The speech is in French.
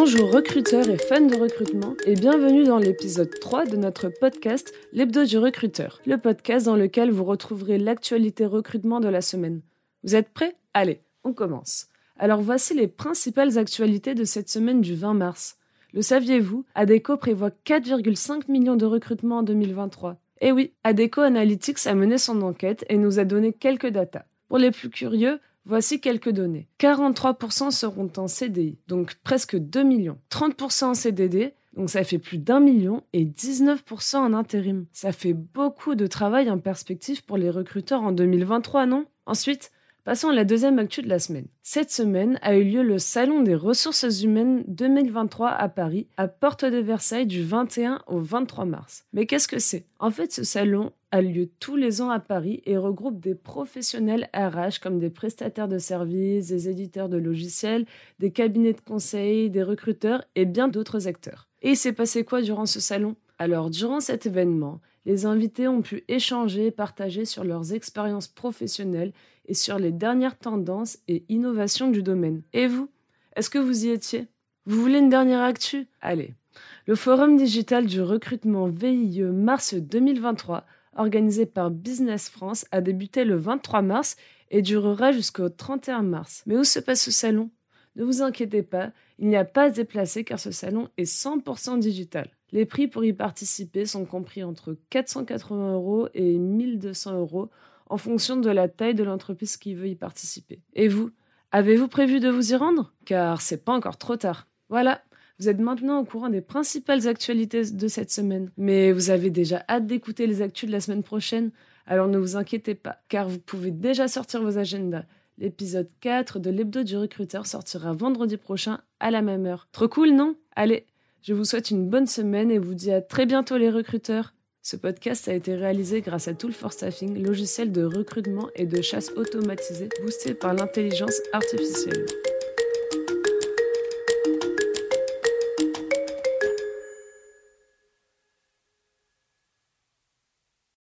Bonjour recruteurs et fans de recrutement et bienvenue dans l'épisode 3 de notre podcast L'hebdo du recruteur, le podcast dans lequel vous retrouverez l'actualité recrutement de la semaine. Vous êtes prêts? Allez, on commence. Alors voici les principales actualités de cette semaine du 20 mars. Le saviez-vous? Adeco prévoit 4,5 millions de recrutements en 2023. Eh oui, Adeco Analytics a mené son enquête et nous a donné quelques datas. Pour les plus curieux, Voici quelques données. 43% seront en CDI, donc presque 2 millions. 30% en CDD, donc ça fait plus d'un million. Et 19% en intérim. Ça fait beaucoup de travail en perspective pour les recruteurs en 2023, non? Ensuite, Passons à la deuxième actu de la semaine. Cette semaine a eu lieu le Salon des ressources humaines 2023 à Paris, à Porte de Versailles du 21 au 23 mars. Mais qu'est-ce que c'est? En fait, ce salon a lieu tous les ans à Paris et regroupe des professionnels RH comme des prestataires de services, des éditeurs de logiciels, des cabinets de conseil, des recruteurs et bien d'autres acteurs. Et il s'est passé quoi durant ce salon? Alors, durant cet événement, les invités ont pu échanger et partager sur leurs expériences professionnelles et sur les dernières tendances et innovations du domaine. Et vous Est-ce que vous y étiez? Vous voulez une dernière actu? Allez. Le Forum digital du recrutement VIE mars 2023, organisé par Business France, a débuté le 23 mars et durera jusqu'au 31 mars. Mais où se passe ce salon? Ne vous inquiétez pas, il n'y a pas à se déplacer car ce salon est 100% digital. Les prix pour y participer sont compris entre 480 euros et 1200 euros en fonction de la taille de l'entreprise qui veut y participer. Et vous, avez-vous prévu de vous y rendre? Car c'est pas encore trop tard. Voilà, vous êtes maintenant au courant des principales actualités de cette semaine. Mais vous avez déjà hâte d'écouter les actus de la semaine prochaine, alors ne vous inquiétez pas, car vous pouvez déjà sortir vos agendas. L'épisode 4 de l'hebdo du recruteur sortira vendredi prochain à la même heure. Trop cool, non? Allez, je vous souhaite une bonne semaine et vous dis à très bientôt les recruteurs. Ce podcast a été réalisé grâce à Tool for Staffing, logiciel de recrutement et de chasse automatisé boosté par l'intelligence artificielle.